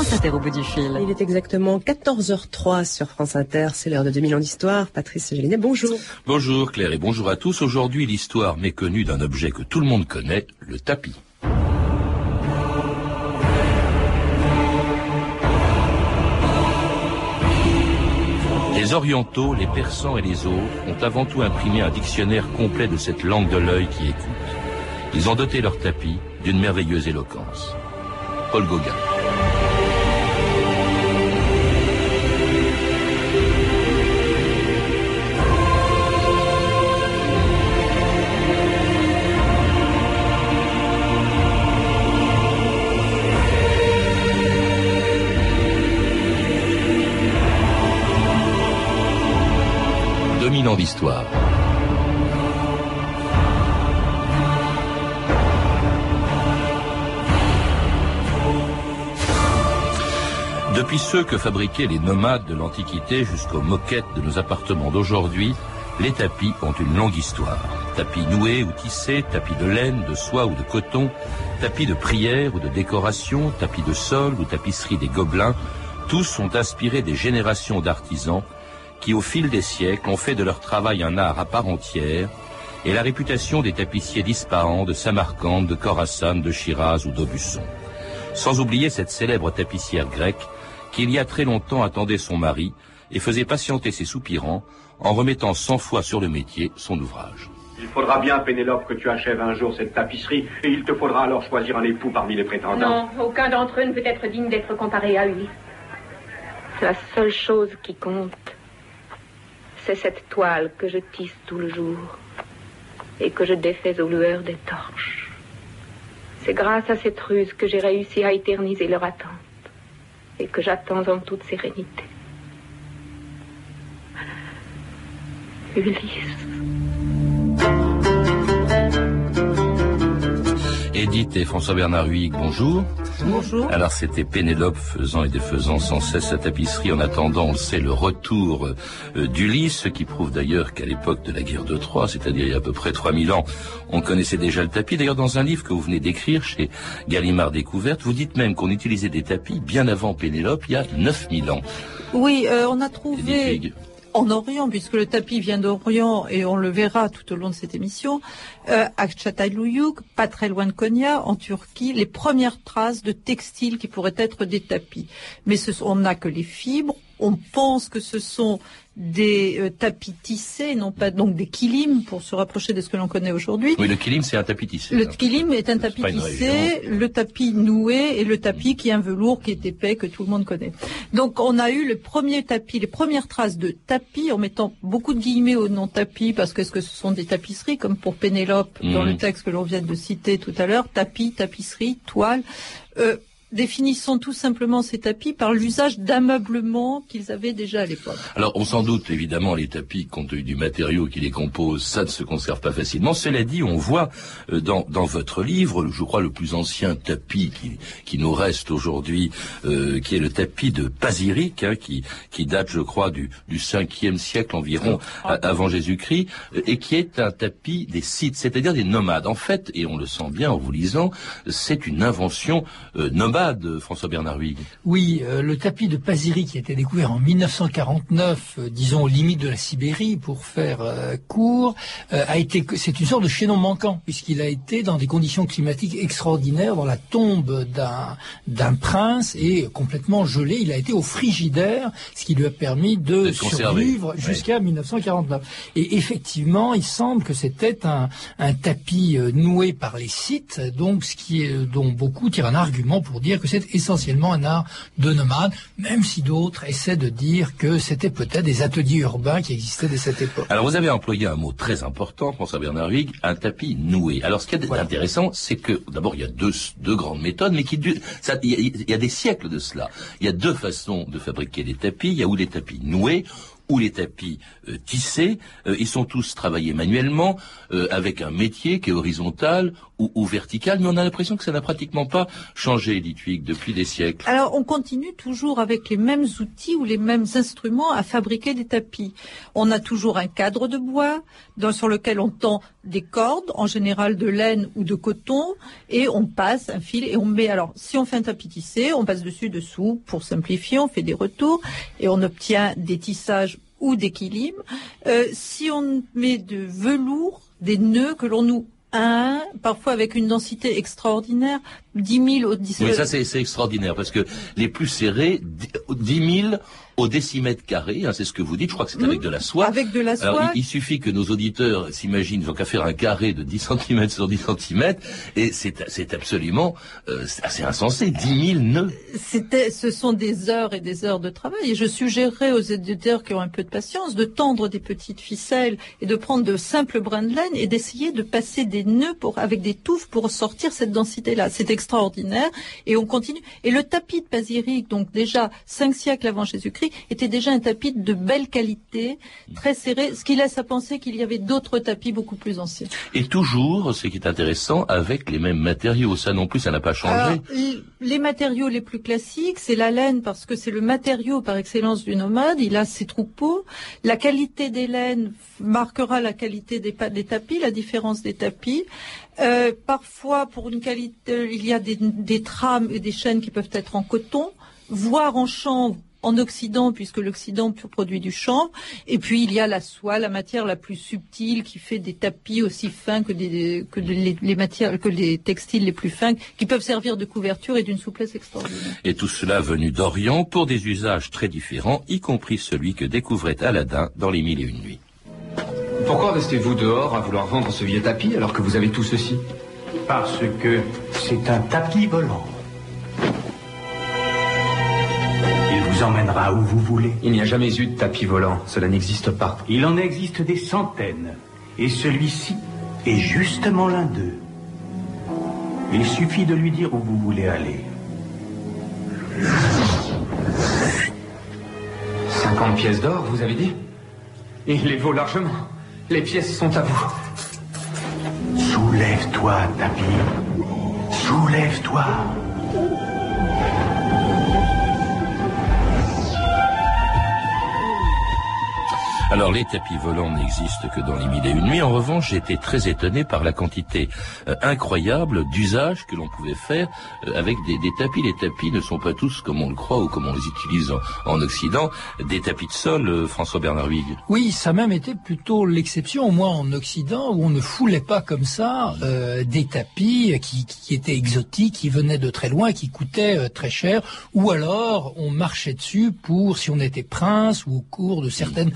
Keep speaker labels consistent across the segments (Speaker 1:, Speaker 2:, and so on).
Speaker 1: France Inter au bout du fil.
Speaker 2: Il est exactement 14h03 sur France Inter. C'est l'heure de 2000 ans d'histoire. Patrice Gélinet, bonjour.
Speaker 3: Bonjour Claire et bonjour à tous. Aujourd'hui, l'histoire méconnue d'un objet que tout le monde connaît, le tapis. Les orientaux, les persans et les autres ont avant tout imprimé un dictionnaire complet de cette langue de l'œil qui écoute. Ils ont doté leur tapis d'une merveilleuse éloquence. Paul Gauguin. Dominant d'histoire. Depuis ceux que fabriquaient les nomades de l'Antiquité jusqu'aux moquettes de nos appartements d'aujourd'hui, les tapis ont une longue histoire. Tapis noués ou tissés, tapis de laine, de soie ou de coton, tapis de prière ou de décoration, tapis de sol ou tapisserie des gobelins, tous sont inspirés des générations d'artisans qui, au fil des siècles, ont fait de leur travail un art à part entière et la réputation des tapissiers d'Ispahan, de Samarcande, de Khorasan, de Shiraz ou d'Aubusson. Sans oublier cette célèbre tapissière grecque qui il y a très longtemps attendait son mari et faisait patienter ses soupirants en remettant cent fois sur le métier son ouvrage.
Speaker 4: Il faudra bien, Pénélope, que tu achèves un jour cette tapisserie, et il te faudra alors choisir un époux parmi les prétendants.
Speaker 5: Non, aucun d'entre eux ne peut être digne d'être comparé à lui. La seule chose qui compte, c'est cette toile que je tisse tout le jour et que je défais aux lueurs des torches. C'est grâce à cette ruse que j'ai réussi à éterniser leur attente et que j'attends en toute sérénité. Ulysse.
Speaker 3: Edith et François-Bernard Huyghe, bonjour.
Speaker 2: Bonjour.
Speaker 3: Alors c'était Pénélope faisant et défaisant sans cesse sa tapisserie en attendant, on le sait, le retour euh, d'Ulysse, ce qui prouve d'ailleurs qu'à l'époque de la guerre de Troie, c'est-à-dire il y a à peu près 3000 ans, on connaissait déjà le tapis. D'ailleurs dans un livre que vous venez d'écrire chez Gallimard Découverte, vous dites même qu'on utilisait des tapis bien avant Pénélope, il y a 9000 ans.
Speaker 6: Oui, euh, on a trouvé. En Orient, puisque le tapis vient d'Orient et on le verra tout au long de cette émission, euh, à Çatalhöyük, pas très loin de Konya, en Turquie, les premières traces de textiles qui pourraient être des tapis. Mais ce on n'a que les fibres. On pense que ce sont des euh, tapis tissés, non pas donc des kilim, pour se rapprocher de ce que l'on connaît aujourd'hui.
Speaker 3: Oui, le kilim c'est un tapis tissé.
Speaker 6: Le kilim est un tapis tissé, le tapis noué et le tapis qui est un velours qui est épais que tout le monde connaît. Donc on a eu le premier tapis, les premières traces de tapis en mettant beaucoup de guillemets au nom tapis parce que ce sont des tapisseries comme pour Pénélope dans
Speaker 3: Mhm.
Speaker 6: le texte que l'on vient de citer tout à l'heure, tapis, tapisserie, toile. Euh, définissons tout simplement ces tapis par l'usage d'ameublement qu'ils avaient déjà à l'époque.
Speaker 3: Alors, on s'en doute, évidemment, les tapis, compte tenu du matériau qui les compose, ça ne se conserve pas facilement. Cela dit, on voit euh, dans, dans votre livre, je crois le plus ancien tapis qui, qui nous reste aujourd'hui, euh, qui est le tapis de Pazyrik, hein, qui, qui date, je crois, du, du 5e siècle environ a- avant Jésus-Christ, et qui est un tapis des Scythes, c'est-à-dire des nomades. En fait, et on le sent bien en vous lisant, c'est une invention euh, nomade, François Bernard.
Speaker 7: Oui, euh, le tapis de Pasiri qui a été découvert en 1949, euh, disons aux limites de la Sibérie pour faire euh, court, a été c'est une sorte de chaînon manquant puisqu'il a été dans des conditions climatiques extraordinaires dans la tombe d'un d'un prince et complètement gelé, il a été au frigidaire, ce qui lui a permis de survivre
Speaker 3: Oui.
Speaker 7: jusqu'à 1949. Et effectivement, il semble que c'était un, un tapis noué par les Scythes, donc ce qui est dont beaucoup tirent un argument pour dire que c'est essentiellement un art de nomade, même si d'autres essaient de dire que c'était peut-être des ateliers urbains qui existaient dès cette époque.
Speaker 3: Alors vous avez employé un mot très important, François Bernard Huyghe, un tapis noué. Alors ce qui est
Speaker 7: Voilà.
Speaker 3: intéressant, c'est que d'abord il y a deux, deux grandes méthodes, mais qui ça- Il y, a, il y a des siècles de cela. Il y a deux façons de fabriquer les tapis. Il y a ou les tapis noués ou les tapis euh, tissés. Euh, ils sont tous travaillés manuellement euh, avec un métier qui est horizontal ou, vertical, mais on a l'impression que ça n'a pratiquement pas changé, Huyghe, depuis des siècles.
Speaker 6: Alors, on continue toujours avec les mêmes outils ou les mêmes instruments à fabriquer des tapis. On a toujours un cadre de bois dans, sur lequel on tend des cordes, en général de laine ou de coton, et on passe un fil et on met. Alors, si on fait un tapis tissé, on passe dessus, dessous, pour simplifier, on fait des retours et on obtient des tissages ou d'équilibre. Euh, si on met de velours, des nœuds que l'on noue un, parfois avec une densité extraordinaire, 10 000 au 10
Speaker 3: 000. Oui, ça c'est extraordinaire parce que les plus serrés, 10 000 au décimètre carré, hein, c'est ce que vous dites, je crois que c'est avec de la soie.
Speaker 6: Avec de la soie.
Speaker 3: Alors, il, suffit que nos auditeurs s'imaginent, ils ont qu'à faire un carré de 10 cm sur 10 cm, et c'est absolument euh, assez insensé, 10 000 nœuds.
Speaker 6: C'était, ce sont des heures et des heures de travail, et je suggérerais aux éditeurs qui ont un peu de patience de tendre des petites ficelles et de prendre de simples brins de laine et d'essayer de passer des nœuds pour, avec des touffes pour sortir cette densité-là. C'est extraordinaire, et on continue. Et le tapis de Pasiric, donc déjà 5 siècles avant Jésus-Christ, était déjà un tapis de belle qualité, très serré, ce qui laisse à penser qu'il y avait d'autres tapis beaucoup plus anciens.
Speaker 3: Et toujours, ce qui est intéressant, avec les mêmes matériaux. Ça non plus, ça n'a pas changé.
Speaker 6: les matériaux les plus classiques, c'est la laine parce que c'est le matériau par excellence du nomade. Il a ses troupeaux. La qualité des laines marquera la qualité des, des tapis, la différence des tapis. Euh, parfois, pour une qualité, il y a des, trames et des chaînes qui peuvent être en coton, voire en chanvre en Occident, puisque l'Occident produit du chanvre. Et puis il y a la soie, la matière la plus subtile qui fait des tapis aussi fins que, des, les, que les textiles les plus fins, qui peuvent servir de couverture et d'une souplesse extraordinaire.
Speaker 3: Et tout cela venu d'Orient pour des usages très différents, y compris celui que découvrait Aladdin dans les Mille et Une Nuits.
Speaker 1: Pourquoi restez-vous dehors à vouloir vendre ce vieux tapis alors que vous avez tout ceci
Speaker 8: Parce que c'est un tapis volant. emmènera où vous voulez.
Speaker 1: Il n'y a jamais eu de tapis volant, cela n'existe pas.
Speaker 8: Il en existe des centaines, et celui-ci est justement l'un d'eux. Il suffit de lui dire où vous voulez aller.
Speaker 1: 50 pièces d'or, vous avez dit? Il les vaut largement. Les pièces sont à vous.
Speaker 8: Soulève-toi, tapis. Soulève-toi.
Speaker 3: Alors les tapis volants n'existent que dans les mille et une nuits. En revanche, j'étais très étonné par la quantité euh, incroyable d'usages que l'on pouvait faire euh, avec des, tapis. Les tapis ne sont pas tous comme on le croit ou comme on les utilise en, Occident, des tapis de sol, euh, François Bernard Huyghe.
Speaker 7: Oui, ça a même été plutôt l'exception, au moins en Occident, où on ne foulait pas comme ça des tapis qui, qui, étaient exotiques, qui venaient de très loin, qui coûtaient très cher, ou alors on marchait dessus pour, si on était prince ou au cours de certaines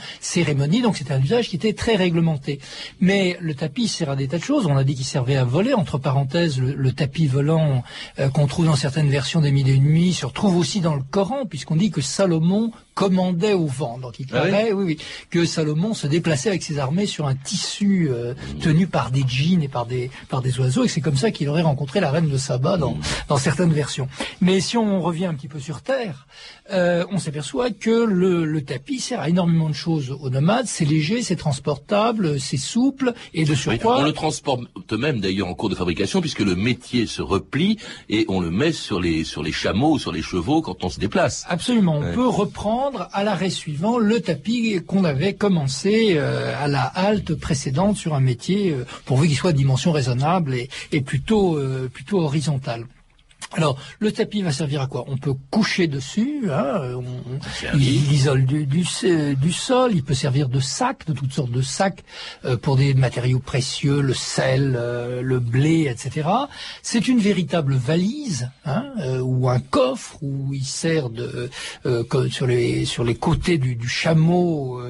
Speaker 7: donc c'était un usage qui était très réglementé. Mais le tapis sert à des tas de choses. On a dit qu'il servait à voler. Entre parenthèses, le, tapis volant euh, qu'on trouve dans certaines versions des Mille et une nuits se retrouve aussi dans le Coran, puisqu'on dit que Salomon commandait au vent. Donc il ah paraît, oui, oui, que Salomon se déplaçait avec ses armées sur un tissu euh, tenu par des djinns et par des par des oiseaux, et c'est comme ça qu'il aurait rencontré la reine de Saba dans, dans certaines versions. Mais si on revient un petit peu sur Terre, euh, on s'aperçoit que le, le, tapis sert à énormément de choses aux nomades. C'est léger, c'est transportable, c'est souple, et de surcroît...
Speaker 3: on le transporte même d'ailleurs en cours de fabrication, puisque le métier se replie et on le met sur les sur les chameaux, sur les chevaux quand on se déplace.
Speaker 7: Absolument, on peut reprendre à l'arrêt suivant le tapis qu'on avait commencé euh, à la halte précédente sur un métier euh, pourvu qu'il soit de dimension raisonnable et, plutôt euh, plutôt horizontale. Alors, le tapis va servir à quoi? On peut coucher dessus, hein, il, isole du, du, sol, il peut servir de sac, de toutes sortes de sacs euh, pour des matériaux précieux, le sel, euh, le blé, etc. C'est une véritable valise hein, euh, ou un coffre où il sert de sur les sur les côtés du, du chameau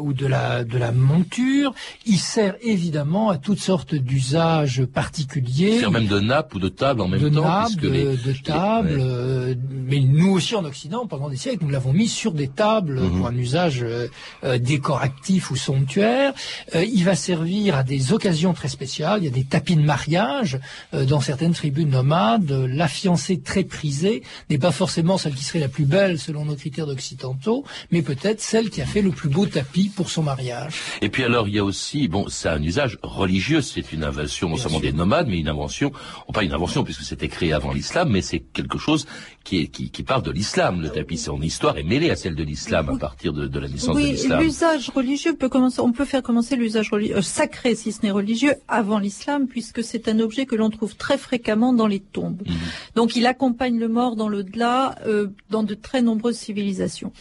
Speaker 7: ou de la de la monture. Il sert évidemment à toutes sortes d'usages particuliers. Il
Speaker 3: sert même de nappe ou de table en même temps
Speaker 7: de, table. Euh, mais nous aussi en Occident, pendant des siècles, nous l'avons mis sur des tables mhm. pour un usage euh, euh, décoratif ou somptuaire. il va servir à des occasions très spéciales. Il y a des tapis de mariage dans certaines tribus nomades. La fiancée très prisée n'est pas forcément celle qui serait la plus belle selon nos critères d'occidentaux, mais peut-être celle qui a fait le plus beau tapis pour son mariage.
Speaker 3: Et puis alors il y a aussi, bon, c'est un usage religieux. C'est une invention non seulement des nomades, mais une invention, pas une invention puisque c'était créé avant l'islam, mais c'est quelque chose qui, est, qui, qui parle de l'islam. Le tapis, son histoire est mêlée à celle de l'islam à partir de, de la naissance de
Speaker 6: Oui,
Speaker 3: l'islam.
Speaker 6: l'usage religieux peut commencer. On peut faire commencer l'usage religieux euh, sacré, si ce n'est religieux, avant l'islam, puisque c'est un objet que l'on trouve très fréquemment dans les tombes.
Speaker 3: Mhm.
Speaker 6: Donc, il accompagne le mort dans l'au-delà, euh, dans de très nombreuses civilisations.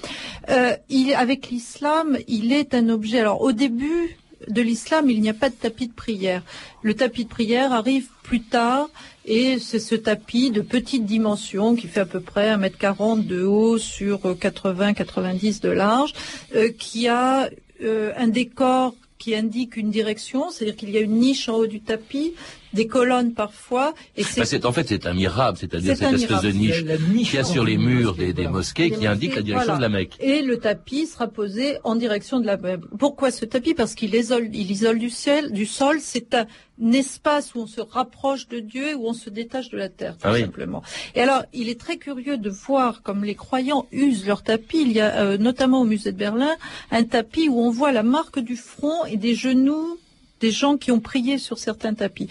Speaker 6: Euh, il, avec l'islam, il est un objet. Alors, au début de l'islam, il n'y a pas de tapis de prière. Le tapis de prière arrive plus tard et c'est ce tapis de petite dimension qui fait à peu près 1m40 de haut sur 80-90 de large, euh, qui a euh, un décor qui indique une direction, c'est-à-dire qu'il y a une niche en haut du tapis, des colonnes parfois, et
Speaker 3: Bah, c'est en fait c'est un miracle, c'est-à-dire
Speaker 6: C'est
Speaker 3: cette
Speaker 6: un
Speaker 3: espèce de niche qu'il y a sur les murs des, mosquées qui indique la direction
Speaker 6: voilà.
Speaker 3: de la Mecque.
Speaker 6: Et le tapis sera posé en direction de la Bible. Pourquoi ce tapis? Parce qu'il isole, il isole du ciel, du sol. C'est un espace où on se rapproche de Dieu, où on se détache de la terre, tout
Speaker 3: Ah oui.
Speaker 6: simplement. Et alors, il est très curieux de voir comme les croyants usent leur tapis. Il y a euh, notamment au musée de Berlin un tapis où on voit la marque du front et des genoux des gens qui ont prié sur certains tapis.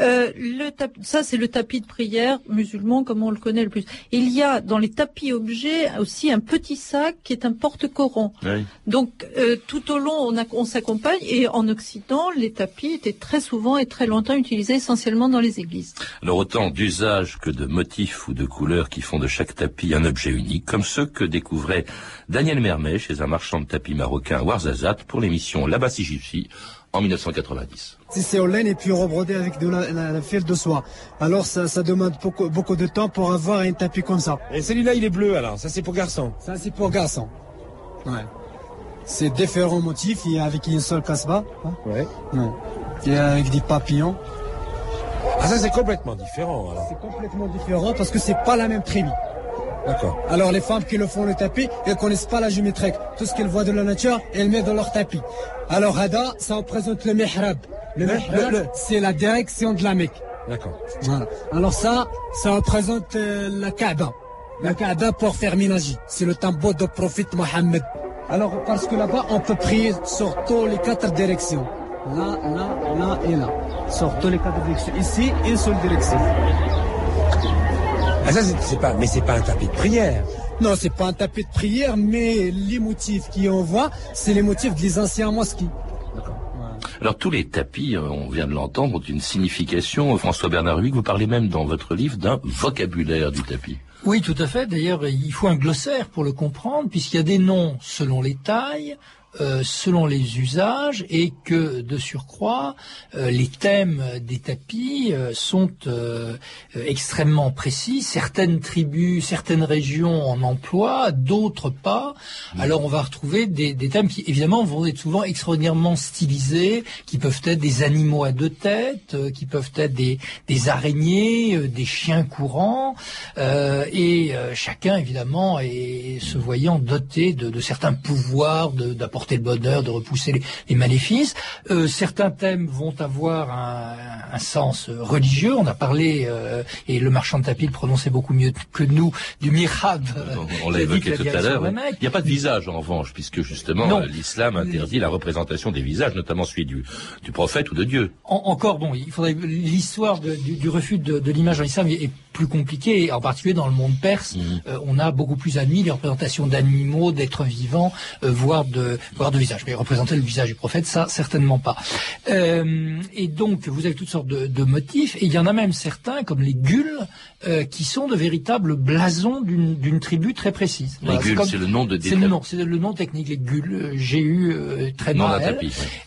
Speaker 6: Euh, le tap- ça, c'est le tapis de prière musulman comme on le connaît le plus. Il y a dans les tapis objets aussi un petit sac qui est un porte-coran.
Speaker 3: Oui.
Speaker 6: Donc euh, tout au long, on, on s'accompagne et en Occident, les tapis étaient très souvent et très longtemps utilisés essentiellement dans les églises.
Speaker 3: Alors autant d'usages que de motifs ou de couleurs qui font de chaque tapis un objet unique, comme ceux que découvrait Daniel Mermet chez un marchand de tapis marocain à Ouarzazate pour l'émission Labassi Gypsy en 1990.
Speaker 9: C'est en laine et puis rebrodé avec de la, la- la fil de soie. Alors ça, ça demande beaucoup, beaucoup de temps pour avoir un tapis comme ça.
Speaker 10: Et celui-là, il est bleu alors. Ça, c'est pour garçon.
Speaker 9: Ça c'est pour garçon. Ouais. C'est différents motifs, il y a avec une seule casse-bas. hein.
Speaker 10: Ouais.
Speaker 9: Ouais. Et avec des papillons.
Speaker 10: Ah, ça, c'est complètement différent alors.
Speaker 9: C'est complètement différent parce que c'est pas la même tribu.
Speaker 10: D'accord.
Speaker 9: Alors les femmes qui le font le tapis, elles connaissent pas la géométrie. Tout ce qu'elles voient de la nature, elles mettent dans leur tapis. Alors Hada, ça représente le mihrab. Le mihrab, c'est la direction de la Mecque.
Speaker 10: D'accord.
Speaker 9: Voilà. Alors ça, ça représente euh, la Kaaba. La Kaaba pour faire ménager. C'est le tambour du prophète Mohammed. Alors parce que là-bas, on peut prier sur toutes les quatre directions. Là, là, là et là. Sur toutes les quatre directions. Ici, une seule direction.
Speaker 10: Ah, ça, c'est- pas, mais c'est pas un tapis de prière.
Speaker 9: Non, c'est pas un tapis de prière, mais les motifs qu'on voit, c'est les motifs des anciens mosquées.
Speaker 3: Alors tous les tapis, euh, on vient de l'entendre, ont une signification. François Bernard Huyghe, vous parlez même dans votre livre d'un vocabulaire du tapis.
Speaker 7: Oui, tout à fait. D'ailleurs, il faut un glossaire pour le comprendre, puisqu'il y a des noms selon les tailles, euh, selon les usages, et que de surcroît, euh, les thèmes des tapis euh, sont extrêmement précis. Certaines tribus, certaines régions en emploient, d'autres pas. Alors, on va retrouver des, des thèmes qui, évidemment, vont être souvent extraordinairement stylisés, qui peuvent être des animaux à deux têtes, qui peuvent être des, des araignées, des chiens courants, et chacun, évidemment, est se voyant doté de, de certains pouvoirs, d'apporter le bonheur, de repousser les, les maléfices. Euh, certains thèmes vont avoir un, un sens euh, religieux. On a parlé, euh, et le marchand de tapis le prononçait beaucoup mieux que nous, du mihrab. euh,
Speaker 3: On l'a
Speaker 7: indique
Speaker 3: évoqué tout à l'heure. Il n'y a pas de visage en revanche, puisque justement euh, l'islam interdit la représentation des visages, notamment celui du, du prophète ou de Dieu.
Speaker 7: En- encore, bon, il faudrait l'histoire du, du refus de, de l'image l'islam est, est plus compliquée, et en particulier dans le monde perse, euh, on a beaucoup plus admis les représentations d'animaux, d'êtres vivants, euh, voire de voire de visages. Mais représenter le visage du prophète, ça certainement pas. Euh, et donc, vous avez toutes sortes de, de motifs, et il y en a même certains, comme les gules, qui sont de véritables blasons d'une tribu très précise.
Speaker 3: Les gules, c'est le nom de
Speaker 7: c'est le nom, c'est le nom technique, les gules, G-U, euh, très mal.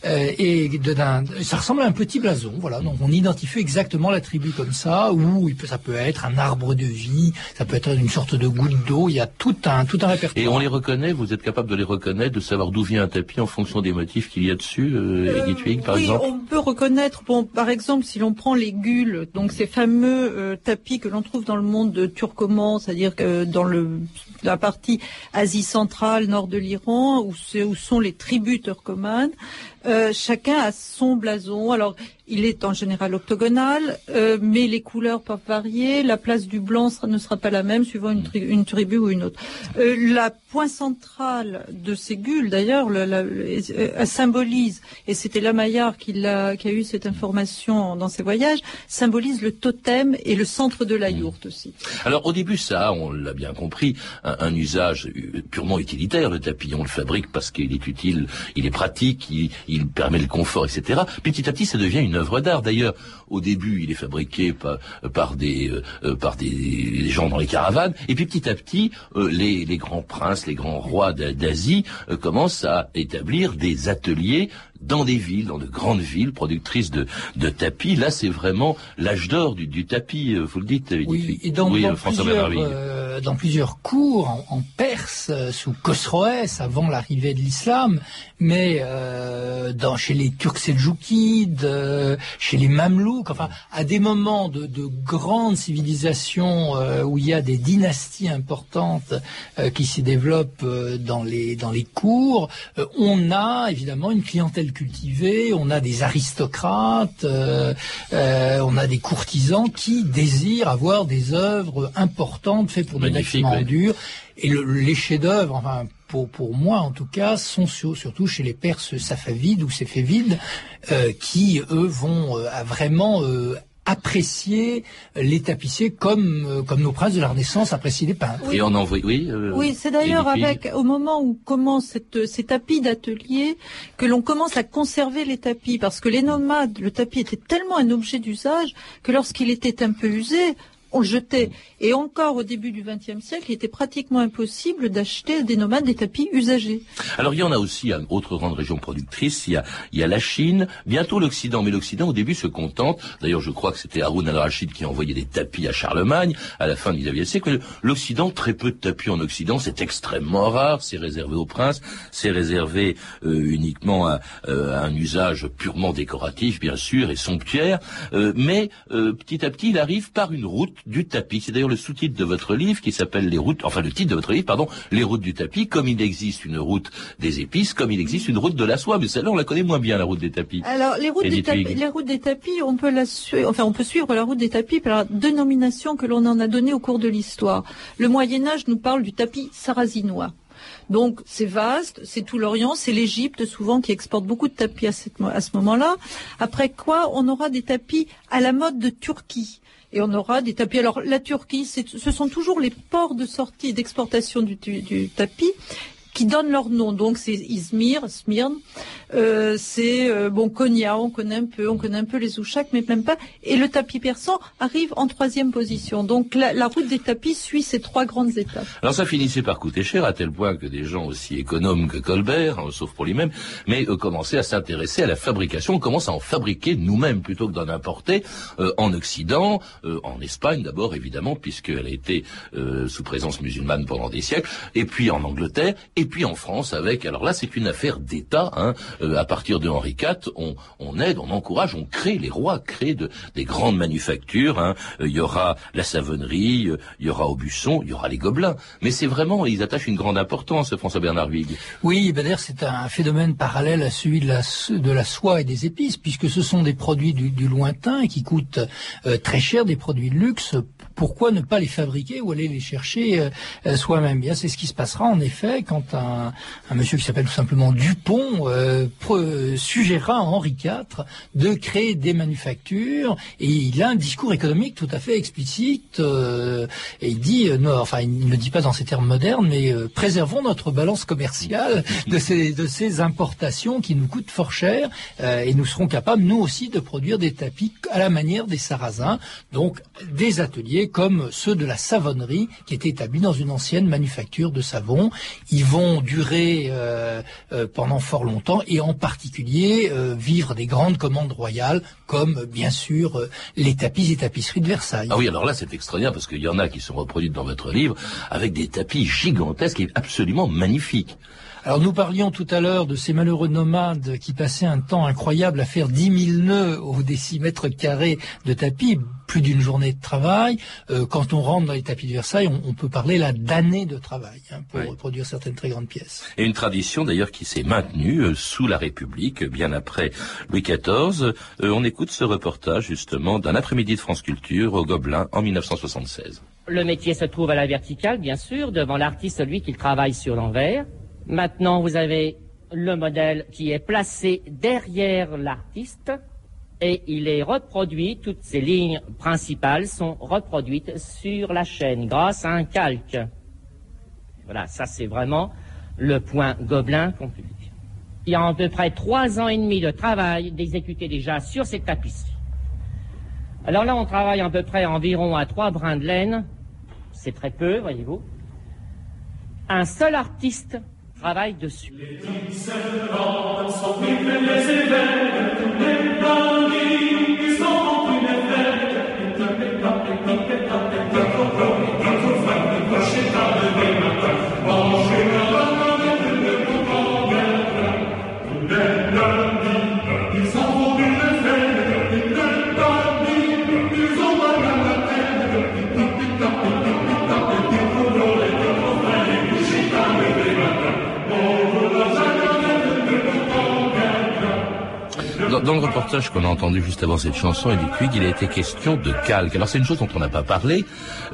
Speaker 7: et de- ça ressemble à un petit blason, voilà. Donc on identifie exactement la tribu comme ça, ou ça peut être un arbre de vie, ça peut être une sorte de goutte d'eau. Il y a tout un tout un répertoire.
Speaker 3: Et on les reconnaît, vous êtes capable de les reconnaître, de savoir d'où vient un tapis en fonction des motifs qu'il y a dessus, euh, Edith Huyghe, par
Speaker 6: oui,
Speaker 3: exemple
Speaker 6: on peut reconnaître, bon, par exemple, si l'on prend les gules, donc ces fameux euh, tapis que l'on trouve dans le monde de turcoman, c'est-à-dire que dans le la partie Asie centrale, nord de l'Iran, où, c'est- où sont les tribus turcomanes, Euh, chacun a son blason. Alors, il est en général octogonal, euh, mais les couleurs peuvent varier. La place du blanc sera- ne sera pas la même suivant une, tri- une tribu ou une autre. Euh, la point central de ces gules, d'ailleurs, symbolise, et c'était Lamaillard qui, l'a- qui a eu cette information dans ses voyages, symbolise le totem et le centre de la yourte aussi.
Speaker 3: Alors au début, ça, a, on l'a bien compris, un, un usage purement utilitaire. Le tapis, on le fabrique parce qu'il est utile, il est pratique, il, il permet le confort, etc. Petit à petit, ça devient une œuvre d'art. D'ailleurs, au début, il est fabriqué par, par des euh, euh, par des, gens dans les caravanes, et puis petit à petit, euh, les, les grands princes, les grands rois d'A- d'Asie euh, commencent à établir des ateliers dans des villes, dans de grandes villes productrices de, de tapis. Là, c'est vraiment l'âge d'or du, du tapis, euh, vous le dites.
Speaker 7: Oui, et dans,
Speaker 3: oui,
Speaker 7: dans
Speaker 3: euh, François
Speaker 7: plusieurs. Euh, dans plusieurs cours en, Perse, euh, sous Khosroès, avant l'arrivée de l'islam, mais euh, dans, chez les Turcs seldjoukides, euh, chez les Mamelouks, enfin, à des moments de, de grandes civilisations où il y a des dynasties importantes qui s'y développent dans les dans les cours, on a évidemment une clientèle cultivée, on a des aristocrates, on a des courtisans qui désirent avoir des œuvres importantes faites pour bâtiments
Speaker 3: oui.
Speaker 7: durs. Et le- les chefs-d'œuvre, enfin pour pour moi en tout cas, sont sur- surtout chez les Perses safavides ou séfévides, euh, qui eux vont euh, vraiment euh, apprécier les tapissiers comme euh, comme nos princes de la Renaissance apprécient les peintres.
Speaker 3: Et on envoie, oui. euh,
Speaker 6: Oui, c'est d'ailleurs avec au moment où commence cette, ces tapis d'atelier que l'on commence à conserver les tapis parce que les nomades, le tapis était tellement un objet d'usage que lorsqu'il était un peu usé, on jetait. Et encore au début du XXe siècle, il était pratiquement impossible d'acheter des nomades des tapis usagés.
Speaker 3: Alors il y en a aussi à autre grande région productrice, il y a, il y a la Chine, bientôt l'Occident, mais l'Occident au début se contente, d'ailleurs je crois que c'était Haroun al-Rachid qui envoyait des tapis à Charlemagne à la fin du XIXe siècle, l'Occident, très peu de tapis en Occident, c'est extrêmement rare, c'est réservé aux princes, c'est réservé euh, uniquement à, euh, un usage purement décoratif bien sûr et somptuaire, Euh, mais euh, petit à petit il arrive par une route du tapis, c'est d'ailleurs le sous-titre de votre livre qui s'appelle les routes, enfin le titre de votre livre, pardon, les routes du tapis, comme il existe une route des épices, comme il existe une route de la soie, mais celle-là on la connaît moins bien la route des tapis.
Speaker 6: Alors les routes, des tapis,
Speaker 3: Huyghe.
Speaker 6: les routes des tapis, on peut la suivre, enfin on peut suivre la route des tapis par la dénomination que l'on en a donnée au cours de l'histoire. Le Moyen Âge nous parle du tapis sarrasinois. Donc c'est vaste, c'est tout l'Orient, c'est l'Égypte souvent qui exporte beaucoup de tapis à, cette- à ce moment-là. Après quoi, on aura des tapis à la mode de Turquie. Et on aura des tapis. Alors la Turquie, ce sont toujours les ports de sortie d'exportation du- du tapis qui donnent leur nom. Donc c'est Izmir, Smyrne, euh, c'est euh, bon Konya, on connaît un peu, on connaît un peu les Ouchaks, mais même pas. Et le tapis persan arrive en troisième position. Donc la, route des tapis suit ces trois grandes étapes.
Speaker 3: Alors ça finissait par coûter cher à tel point que des gens aussi économes que Colbert, hein, sauf pour lui-même, mais euh, commençaient à s'intéresser à la fabrication. On à en fabriquer nous-mêmes plutôt que d'en importer euh, en Occident, en Espagne d'abord évidemment puisqu'elle a été sous présence musulmane pendant des siècles, et puis en Angleterre, et puis en France avec. Alors là c'est une affaire d'État. Hein, euh, à partir de Henri IV, on, on aide, on encourage, on crée les rois créent de, des grandes manufactures. hein. Euh, Il y aura la savonnerie, euh, il y aura Aubusson, il y aura les gobelins. Mais c'est vraiment, ils attachent une grande importance, François Bernard Huyghe.
Speaker 7: Oui, ben d'ailleurs, c'est un phénomène parallèle à celui de la, de la soie et des épices, puisque ce sont des produits du, du lointain qui coûtent euh, très cher, des produits de luxe. Pourquoi ne pas les fabriquer ou aller les chercher euh, euh, soi-même? Bien, c'est ce qui se passera en effet quand un, monsieur qui s'appelle tout simplement Dupont euh, pre- suggérera à Henri IV de créer des manufactures et il a un discours économique tout à fait explicite euh, et il dit, euh, enfin il ne le dit pas dans ces termes modernes, mais euh, préservons notre balance commerciale de ces, de ces importations qui nous coûtent fort cher euh, et nous serons capables nous aussi de produire des tapis à la manière des Sarrasins, donc des ateliers comme ceux de la savonnerie qui étaient établis dans une ancienne manufacture de savon. Ils vont durer euh, euh, pendant fort longtemps et en particulier euh, vivre des grandes commandes royales comme bien sûr les tapis et tapisseries de Versailles.
Speaker 3: Ah oui, alors là c'est extraordinaire parce qu'il y en a qui sont reproduites dans votre livre avec des tapis gigantesques et absolument magnifiques.
Speaker 7: Alors nous parlions tout à l'heure de ces malheureux nomades qui passaient un temps incroyable à faire 10 000 nœuds au décimètre carré de tapis, plus d'une journée de travail. Euh, quand on rentre dans les tapis de Versailles, on, on peut parler là d'années de travail hein, pour
Speaker 3: Oui.
Speaker 7: reproduire certaines très grandes pièces.
Speaker 3: Et une tradition d'ailleurs qui s'est maintenue euh, sous la République, bien après Louis XIV. Euh, on écoute ce reportage justement d'un après-midi de France Culture au Gobelin en 1976.
Speaker 11: Le métier se trouve à la verticale, bien sûr, devant l'artiste, celui qui travaille sur l'envers. Maintenant, vous avez le modèle qui est placé derrière l'artiste et il est reproduit, toutes ces lignes principales sont reproduites sur la chaîne grâce à un calque. Voilà, ça c'est vraiment le point Gobelin qu'on publie. Il y a à peu près trois ans et demi de travail d'exécuter déjà sur cette tapisserie. Alors là, on travaille à peu près environ à trois brins de laine. C'est très peu, voyez-vous. Un seul artiste travaille dessus.
Speaker 3: Dans le reportage qu'on a entendu juste avant cette chanson, Edith Puig, il a été question de calque. Alors c'est une chose dont on n'a pas parlé,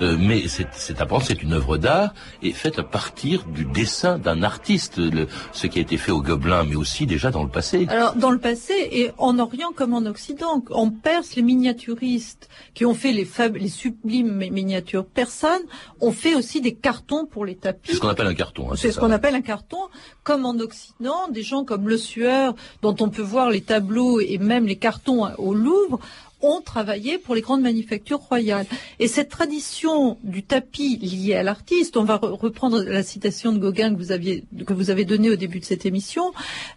Speaker 3: euh, mais c'est c'est apparent, c'est une œuvre d'art et faite à partir du dessin d'un artiste, le- ce qui a été fait au Gobelin, mais aussi déjà dans le passé.
Speaker 6: Alors, dans le passé, et en Orient comme en Occident, en Perse, les miniaturistes qui ont fait les, fab- les sublimes mi- miniatures persanes ont fait aussi des cartons pour les tapis.
Speaker 3: C'est ce qu'on appelle un carton. hein,
Speaker 6: C'est ce qu'on appelle un carton, comme en Occident, des gens comme Le Sueur, dont on peut voir les tableaux et même les cartons au Louvre, ont travaillé pour les grandes manufactures royales. Et cette tradition du tapis lié à l'artiste, on va re- reprendre la citation de Gauguin que vous aviez que vous avez donnée au début de cette émission,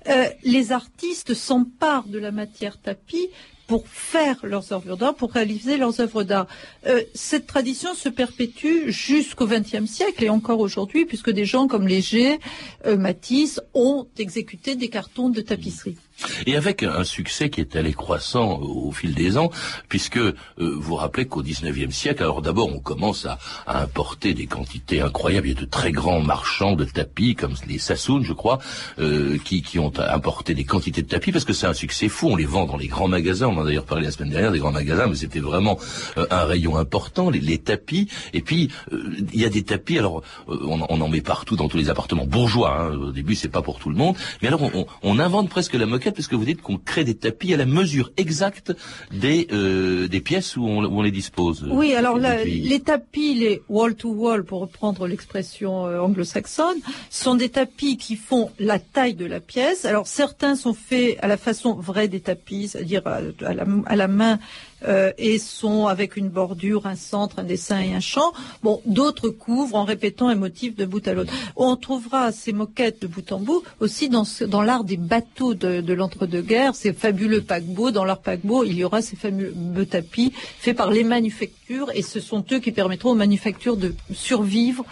Speaker 6: euh, les artistes s'emparent de la matière tapis pour faire leurs œuvres d'art, pour réaliser leurs œuvres d'art. Euh, cette tradition se perpétue jusqu'au XXe siècle et encore aujourd'hui, puisque des gens comme Léger, euh, Matisse ont exécuté des cartons de tapisserie.
Speaker 3: Et avec un succès qui est allé croissant au fil des ans, puisque euh, vous rappelez qu'au 19e siècle, alors d'abord on commence à, à importer des quantités incroyables, il y a de très grands marchands de tapis, comme les Sassoon je crois, euh, qui, qui ont importé des quantités de tapis, parce que c'est un succès fou, on les vend dans les grands magasins, on en a d'ailleurs parlé la semaine dernière des grands magasins, mais c'était vraiment euh, un rayon important, les, les tapis, et puis euh, il y a des tapis, alors euh, on, on en met partout dans tous les appartements bourgeois, hein, au début c'est pas pour tout le monde, mais alors on- on invente presque la moquette, parce que vous dites qu'on crée des tapis à la mesure exacte des, euh, des pièces où on, où on les dispose.
Speaker 6: Oui, alors là,
Speaker 3: pays.
Speaker 6: les tapis, les wall to wall, pour reprendre l'expression euh, anglo-saxonne, sont des tapis qui font la taille de la pièce. Alors certains sont faits à la façon vraie des tapis, c'est-à-dire à, à la, à la main, euh, et sont avec une bordure, un centre, un dessin et un champ. Bon, d'autres couvrent en répétant un motif de bout à l'autre. On trouvera ces moquettes de bout en bout aussi dans, dans l'art des bateaux de, de l'entre-deux-guerres, ces fabuleux paquebots. Dans leur paquebot, il y aura ces fameux tapis faits par les manufactures et ce sont eux qui permettront aux manufactures de survivre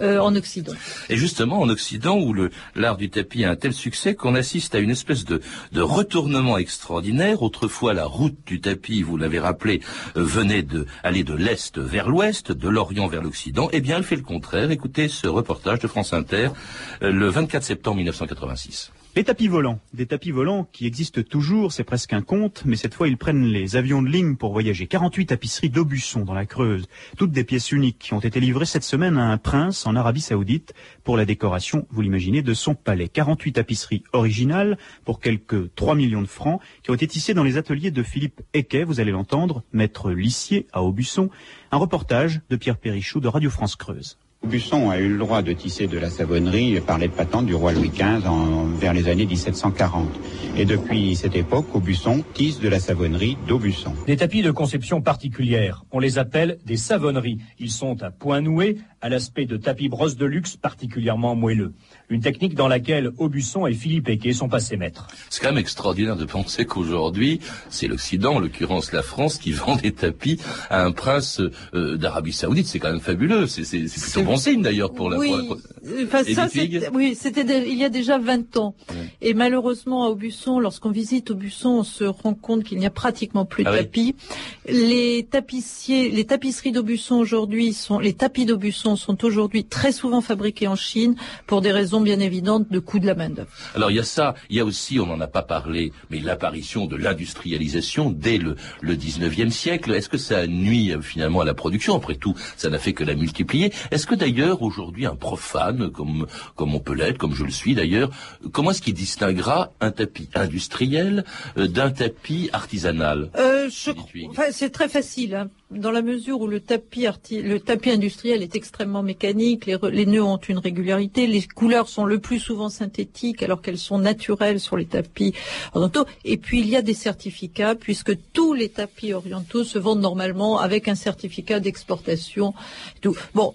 Speaker 6: euh.
Speaker 3: Et justement, en Occident, où l'art du tapis a un tel succès qu'on assiste à une espèce de, de retournement extraordinaire. Autrefois, la route du tapis, vous l'avez rappelé, euh, venait de aller de l'est vers l'ouest, de l'orient vers l'occident. Eh bien, elle fait le contraire. Écoutez ce reportage de France Inter, euh, le 24 septembre 1986.
Speaker 12: Les tapis volants, des tapis volants qui existent toujours, c'est presque un conte, mais cette fois ils prennent les avions de ligne pour voyager. 48 tapisseries d'Aubusson dans la Creuse, toutes des pièces uniques qui ont été livrées cette semaine à un prince en Arabie Saoudite pour la décoration, vous l'imaginez, de son palais. 48 tapisseries originales pour quelques 3 millions de francs qui ont été tissées dans les ateliers de Philippe Equet, vous allez l'entendre, maître lissier à Aubusson. Un reportage de Pierre Perrichou de Radio France Creuse.
Speaker 13: Aubusson a eu le droit de tisser de la savonnerie par l'aide patente du roi Louis XV en- vers les années 1740. Et depuis cette époque, Aubusson tisse de la savonnerie d'Aubusson.
Speaker 14: Des tapis de conception particulière. On les appelle des savonneries. Ils sont à point noué, à l'aspect de tapis brosse de luxe particulièrement moelleux. Une technique dans laquelle Aubusson et Philippe Equet sont passés maîtres.
Speaker 3: C'est quand même extraordinaire de penser qu'aujourd'hui, c'est l'Occident, en l'occurrence la France, qui vend des tapis à un prince euh, d'Arabie Saoudite. C'est quand même fabuleux. C'est plutôt bon bon signe d'ailleurs pour la.
Speaker 6: Oui,
Speaker 3: pour la-
Speaker 6: enfin, ça, oui, c'était il y a déjà 20 ans. Et malheureusement, à Aubusson, lorsqu'on visite Aubusson, on se rend compte qu'il n'y a pratiquement plus de
Speaker 3: Ah oui.
Speaker 6: tapis. Les tapissiers, les tapisseries d'Aubusson aujourd'hui sont, les tapis d'Aubusson sont aujourd'hui très souvent fabriqués en Chine pour des raisons bien évidentes de coût de la main d'œuvre.
Speaker 3: Alors il y a ça, il y a aussi, on n'en a pas parlé, mais l'apparition de l'industrialisation dès le, le 19e siècle. Est-ce que ça nuit euh, finalement à la production? Après tout, ça n'a fait que la multiplier. Est-ce que d'ailleurs aujourd'hui un profane, comme, comme on peut l'être, comme je le suis d'ailleurs, comment est-ce qu'il distinguera un tapis industriel euh, d'un tapis artisanal?
Speaker 6: Euh, je enfin, c'est très facile, hein, dans la mesure où le tapis, industriel est extrêmement mécanique, les, nœuds ont une régularité, les couleurs sont le plus souvent synthétiques alors qu'elles sont naturelles sur les tapis orientaux. Et puis il y a des certificats puisque tous les tapis orientaux se vendent normalement avec un certificat d'exportation. Bon,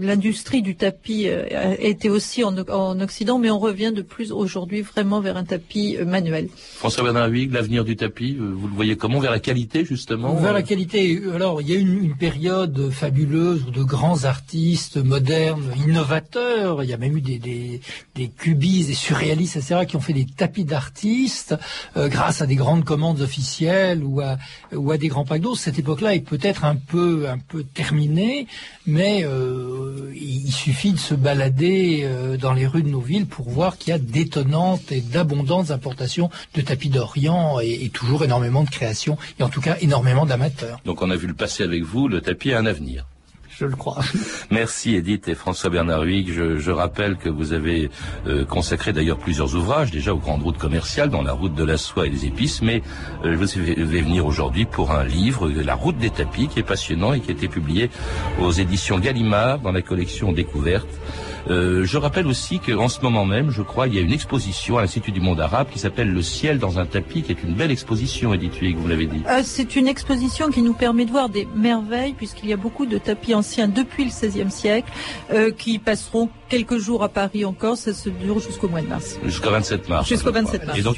Speaker 6: l'industrie du tapis euh, été aussi en, en Occident, mais on revient de plus aujourd'hui vraiment vers un tapis euh, manuel.
Speaker 3: François Bernard l'avenir du tapis, euh, vous le voyez comment Vers la justement
Speaker 7: Vers la qualité. Alors, il y a une, une période fabuleuse où de grands artistes modernes, innovateurs, il y a même eu des, des, des cubistes, des surréalistes, etc., qui ont fait des tapis d'artistes euh, grâce à des grandes commandes officielles ou à, ou à des grands packs d'eau. Cette époque-là est peut-être un peu, un peu terminée, mais euh, il il suffit de se balader euh, dans les rues de nos villes pour voir qu'il y a d'étonnantes et d'abondantes importations de tapis d'Orient et, et toujours énormément de créations et en tout cas énormément d'amateurs.
Speaker 3: Donc on a vu le passé avec vous, le tapis a un avenir.
Speaker 7: Je le crois.
Speaker 3: Merci Edith et François Bernard Huyghe. Je, je rappelle que vous avez euh, consacré d'ailleurs plusieurs ouvrages déjà aux grandes routes commerciales, dans la route de la soie et des épices, mais euh, je vous vais vais venir aujourd'hui pour un livre, La route des tapis, qui est passionnant et qui a été publié aux éditions Gallimard dans la collection Découverte. Euh, je rappelle aussi qu'en ce moment même, je crois, il y a une exposition à l'Institut du monde arabe qui s'appelle Le ciel dans un tapis, qui est une belle exposition, Edith Huyghe, vous l'avez dit.
Speaker 6: Euh, c'est une exposition qui nous permet de voir des merveilles, puisqu'il y a beaucoup de tapis anciens depuis le XVIe siècle, euh, qui passeront quelques jours à Paris encore. Ça se dure jusqu'au mois de mars.
Speaker 3: Jusqu'au 27 mars.
Speaker 6: Jusqu'au 27 mars.
Speaker 3: Et donc,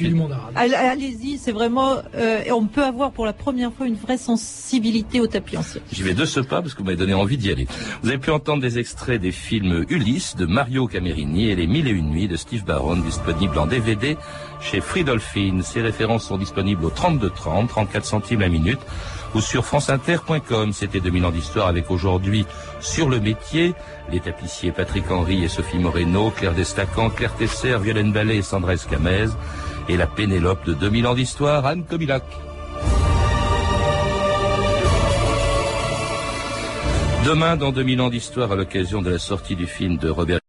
Speaker 6: All- Allez-y, c'est vraiment. euh, on peut avoir pour la première fois une vraie sensibilité au tapis ancien.
Speaker 3: J'y vais de ce pas parce que vous m'avez donné envie d'y aller. Vous avez pu entendre des extraits des films Ulysse de Mario Camerini et Les Mille et Une Nuits de Steve Barron disponibles en DVD chez Fridolfin. Ces références sont disponibles au 32 30, 34 centimes la minute ou sur franceinter.com. C'était 2000 ans d'histoire avec aujourd'hui sur le métier les tapissiers Patrick Henry et Sophie Moreno, Claire Destacan, Claire Tesser, Violaine Ballet et Sandra Escamez et la Pénélope de 2000 ans d'histoire, Anne Kobilac. Demain, dans 2000 ans d'histoire, à l'occasion de la sortie du film de Robert